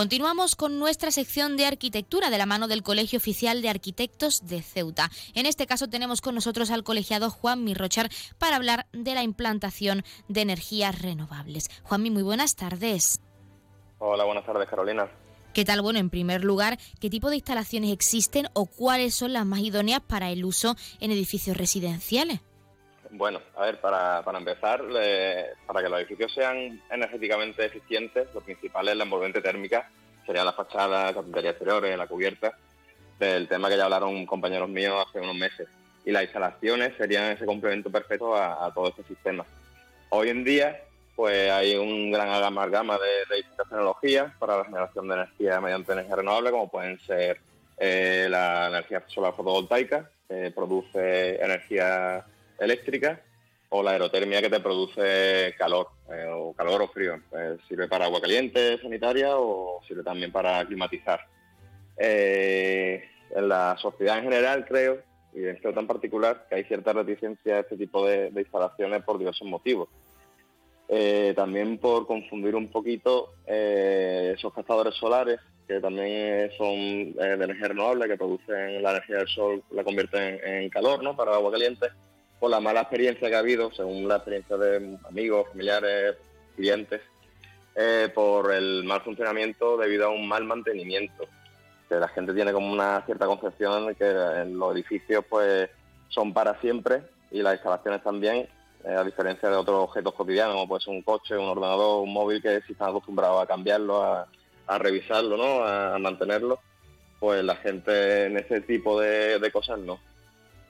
Continuamos con nuestra sección de arquitectura de la mano del Colegio Oficial de Arquitectos de Ceuta. En este caso tenemos con nosotros al colegiado Juan Mirrochar para hablar de la implantación de energías renovables. Juanmi, muy buenas tardes. Hola, buenas tardes, Carolina. ¿Qué tal? Bueno, en primer lugar, ¿qué tipo de instalaciones existen o cuáles son las más idóneas para el uso en edificios residenciales? Bueno, a ver, para, para empezar, para que los edificios sean energéticamente eficientes, lo principal es la envolvente térmica, sería la fachada, carpintería exteriores, la cubierta, del tema que ya hablaron compañeros míos hace unos meses. Y las instalaciones serían ese complemento perfecto a, todo este sistema. Hoy en día, pues hay un gran amalgama de, distintas tecnologías para la generación de energía mediante energía renovable, como pueden ser eh, la energía solar fotovoltaica, que produce energía eléctrica o la aerotermia que te produce calor, eh, o calor o frío. Eh, sirve para agua caliente sanitaria o sirve también para climatizar. Eh, en la sociedad en general creo, y en esto tan particular, que hay cierta reticencia a este tipo de, instalaciones por diversos motivos. también por confundir un poquito esos captadores solares, que también son de energía renovable, que producen la energía del sol, la convierten en calor ¿no? para agua caliente por la mala experiencia que ha habido, según la experiencia de amigos, familiares, clientes, eh, por el mal funcionamiento debido a un mal mantenimiento. Que la gente tiene como una cierta concepción que los edificios pues son para siempre y las instalaciones también, eh, a diferencia de otros objetos cotidianos, como puede ser un coche, un ordenador, un móvil, que si están acostumbrados a cambiarlo, a, revisarlo, ¿no? a, mantenerlo, pues la gente en ese tipo de, de cosas no.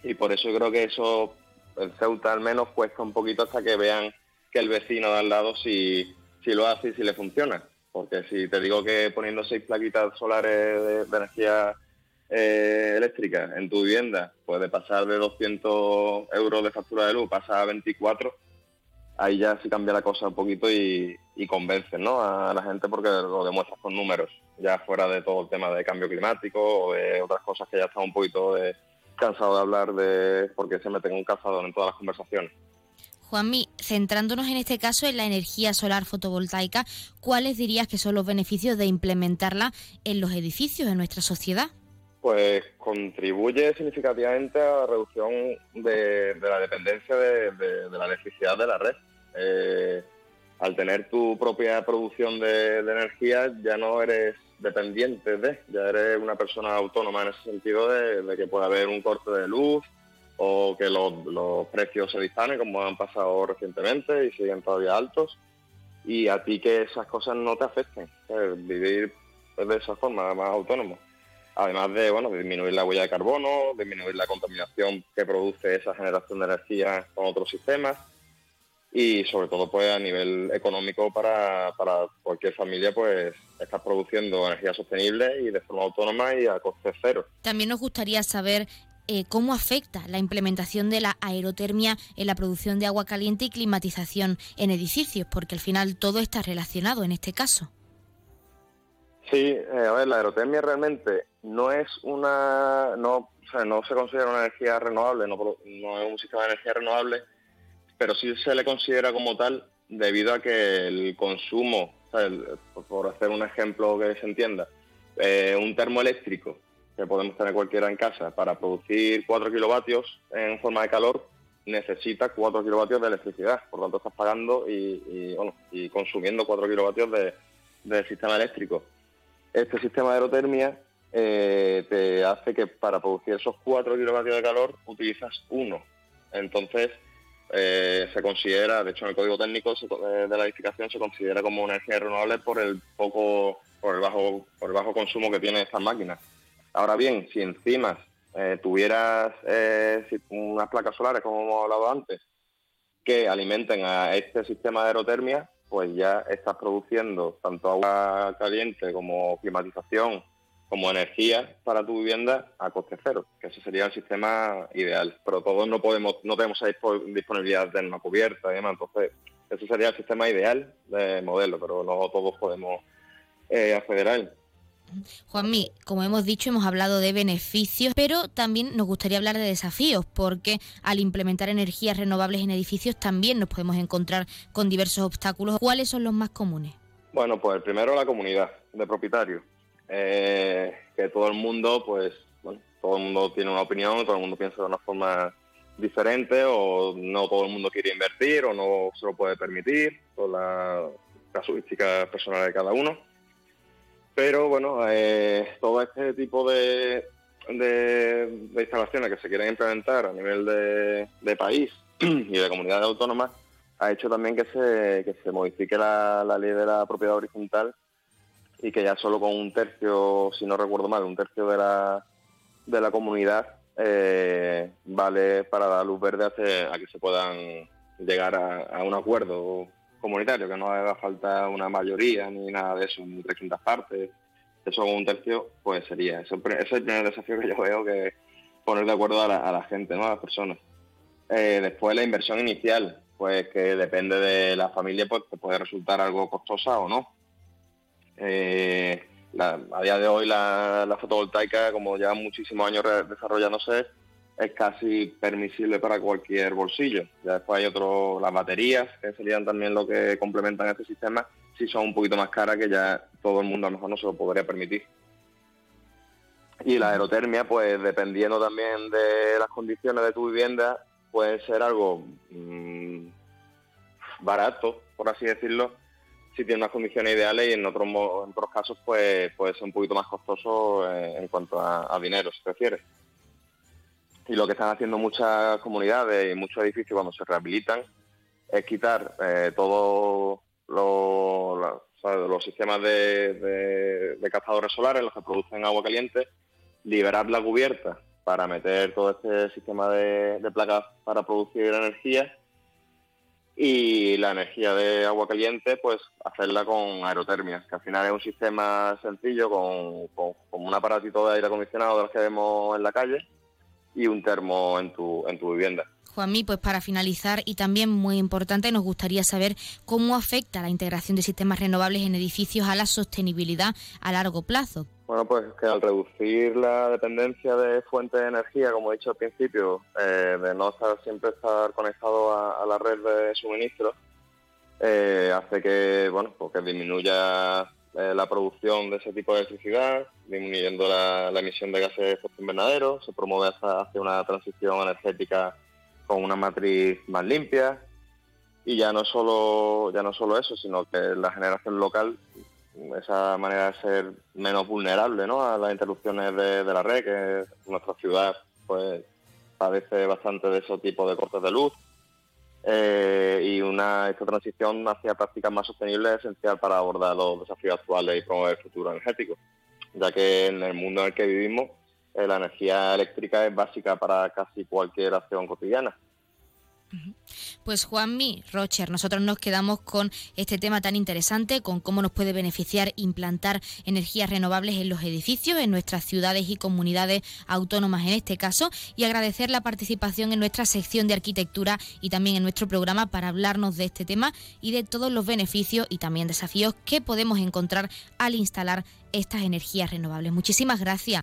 Y por eso creo que eso el Ceuta al menos cuesta un poquito hasta que vean que el vecino de al lado si, si lo hace y si le funciona. Porque si te digo que poniendo seis plaquitas solares de, energía eh, eléctrica en tu vivienda puede pasar de 200 euros de factura de luz, pasa a 24, ahí ya sí cambia la cosa un poquito y, y convences ¿no? a la gente porque lo demuestras con números, ya fuera de todo el tema de cambio climático o de otras cosas que ya están un poquito de, cansado de hablar de porque se meten un cazador en todas las conversaciones. Juanmi, centrándonos en este caso en la energía solar fotovoltaica, ¿cuáles dirías que son los beneficios de implementarla en los edificios de nuestra sociedad? Pues contribuye significativamente a la reducción de, la dependencia de, la electricidad de la red. Eh, al tener tu propia producción de energía ya no eres dependiente de, ya eres una persona autónoma en ese sentido de, que puede haber un corte de luz o que los, precios se disparen como han pasado recientemente y siguen todavía altos y a ti que esas cosas no te afecten, vivir de esa forma más autónomo. Además de bueno, disminuir la huella de carbono, disminuir la contaminación que produce esa generación de energía con otros sistemas y sobre todo pues a nivel económico para, para cualquier familia pues estar produciendo energía sostenible y de forma autónoma y a coste cero. También nos gustaría saber eh, cómo afecta la implementación de la aerotermia en la producción de agua caliente y climatización en edificios, porque al final todo está relacionado en este caso. Sí, eh, a ver, la aerotermia realmente no es una, no, o sea, no se considera una energía renovable, no, no es un sistema de energía renovable, pero sí se le considera como tal debido a que el consumo, por hacer un ejemplo que se entienda, eh, un termoeléctrico que podemos tener cualquiera en casa para producir 4 kilovatios en forma de calor necesita 4 kilovatios de electricidad, por lo tanto estás pagando y, consumiendo 4 kilovatios de, sistema eléctrico. Este sistema de aerotermia eh, te hace que para producir esos 4 kilovatios de calor utilizas uno. Entonces, eh, se considera, de hecho en el código técnico eh, de la edificación se considera como una energía renovable por el poco, por el bajo, por el bajo consumo que tiene estas máquinas. Ahora bien, si encima eh, tuvieras unas placas solares, como hemos hablado antes, que alimenten a este sistema de aerotermia, pues ya estás produciendo tanto agua caliente como climatización como energía para tu vivienda a coste cero, que ese sería el sistema ideal. Pero todos no podemos, no tenemos disponibilidad de una cubierta y demás, entonces ese sería el sistema ideal de modelo, pero no todos podemos eh, acceder a él. Juanmi, como hemos dicho, hemos hablado de beneficios, pero también nos gustaría hablar de desafíos, porque al implementar energías renovables en edificios también nos podemos encontrar con diversos obstáculos. ¿Cuáles son los más comunes? Bueno, pues primero la comunidad de propietarios. Eh, que todo el mundo, pues, bueno, todo el mundo tiene una opinión, todo el mundo piensa de una forma diferente o no todo el mundo quiere invertir o no se lo puede permitir por la casuística personal de cada uno. Pero bueno, eh, todo este tipo de, instalaciones que se quieren implementar a nivel de, país y de comunidades autónomas ha hecho también que se, que se modifique la ley de la propiedad horizontal y que ya solo con un tercio, si no recuerdo mal, un tercio de la, de la comunidad eh, vale para dar luz verde a, que se puedan llegar a, un acuerdo comunitario, que no haga falta una mayoría ni nada de eso, ni 300 partes. Eso con un tercio, pues sería. Ese, es el primer desafío que yo veo, que poner de acuerdo a la, gente, ¿no? a las personas. Eh, después la inversión inicial, pues que depende de la familia, pues te puede resultar algo costosa o no. Eh, a día de hoy la, fotovoltaica, como lleva muchísimos años desarrollándose, es casi permisible para cualquier bolsillo. Ya después hay otros, las baterías, que serían también lo que complementan este sistema, si son un poquito más caras que ya todo el mundo a lo mejor no se lo podría permitir. Y la aerotermia, pues dependiendo también de las condiciones de tu vivienda, puede ser algo mm, barato, por así decirlo, si tiene unas condiciones ideales y en otros, en otros casos pues puede ser un poquito más costoso eh, en cuanto a, dinero, se refiere. Y lo que están haciendo muchas comunidades y muchos edificios cuando se rehabilitan es quitar eh, todos los sistemas de, de, cazadores solares, los que producen agua caliente, liberar la cubierta para meter todo este sistema de, de placas para producir energía y la energía de agua caliente, pues hacerla con aerotermia, que al final es un sistema sencillo con, con, un aparatito de aire acondicionado de los que vemos en la calle y un termo en tu, en tu vivienda. Juanmi, pues para finalizar y también muy importante, nos gustaría saber cómo afecta la integración de sistemas renovables en edificios a la sostenibilidad a largo plazo. Bueno, pues que al reducir la dependencia de fuentes de energía, como he dicho al principio, eh, de no estar, siempre estar conectado a, la red de suministro, eh, hace que, bueno, pues que disminuya eh, la producción de ese tipo de electricidad, disminuyendo la, emisión de gases de efecto invernadero, se promueve hacia una transición energética con una matriz más limpia. Y ya no solo ya no solo eso, sino que la generación local esa manera de ser menos vulnerable a las interrupciones de, la red, que nuestra ciudad pues padece bastante de ese tipo de cortes de luz. Eh, y una esta transición hacia prácticas más sostenibles es esencial para abordar los desafíos actuales y promover el futuro energético, ya que en el mundo en el que vivimos eh, la energía eléctrica es básica para casi cualquier acción cotidiana. Pues Juanmi Rocher, nosotros nos quedamos con este tema tan interesante, con cómo nos puede beneficiar implantar energías renovables en los edificios, en nuestras ciudades y comunidades autónomas en este caso, y agradecer la participación en nuestra sección de arquitectura y también en nuestro programa para hablarnos de este tema y de todos los beneficios y también desafíos que podemos encontrar al instalar estas energías renovables. Muchísimas gracias.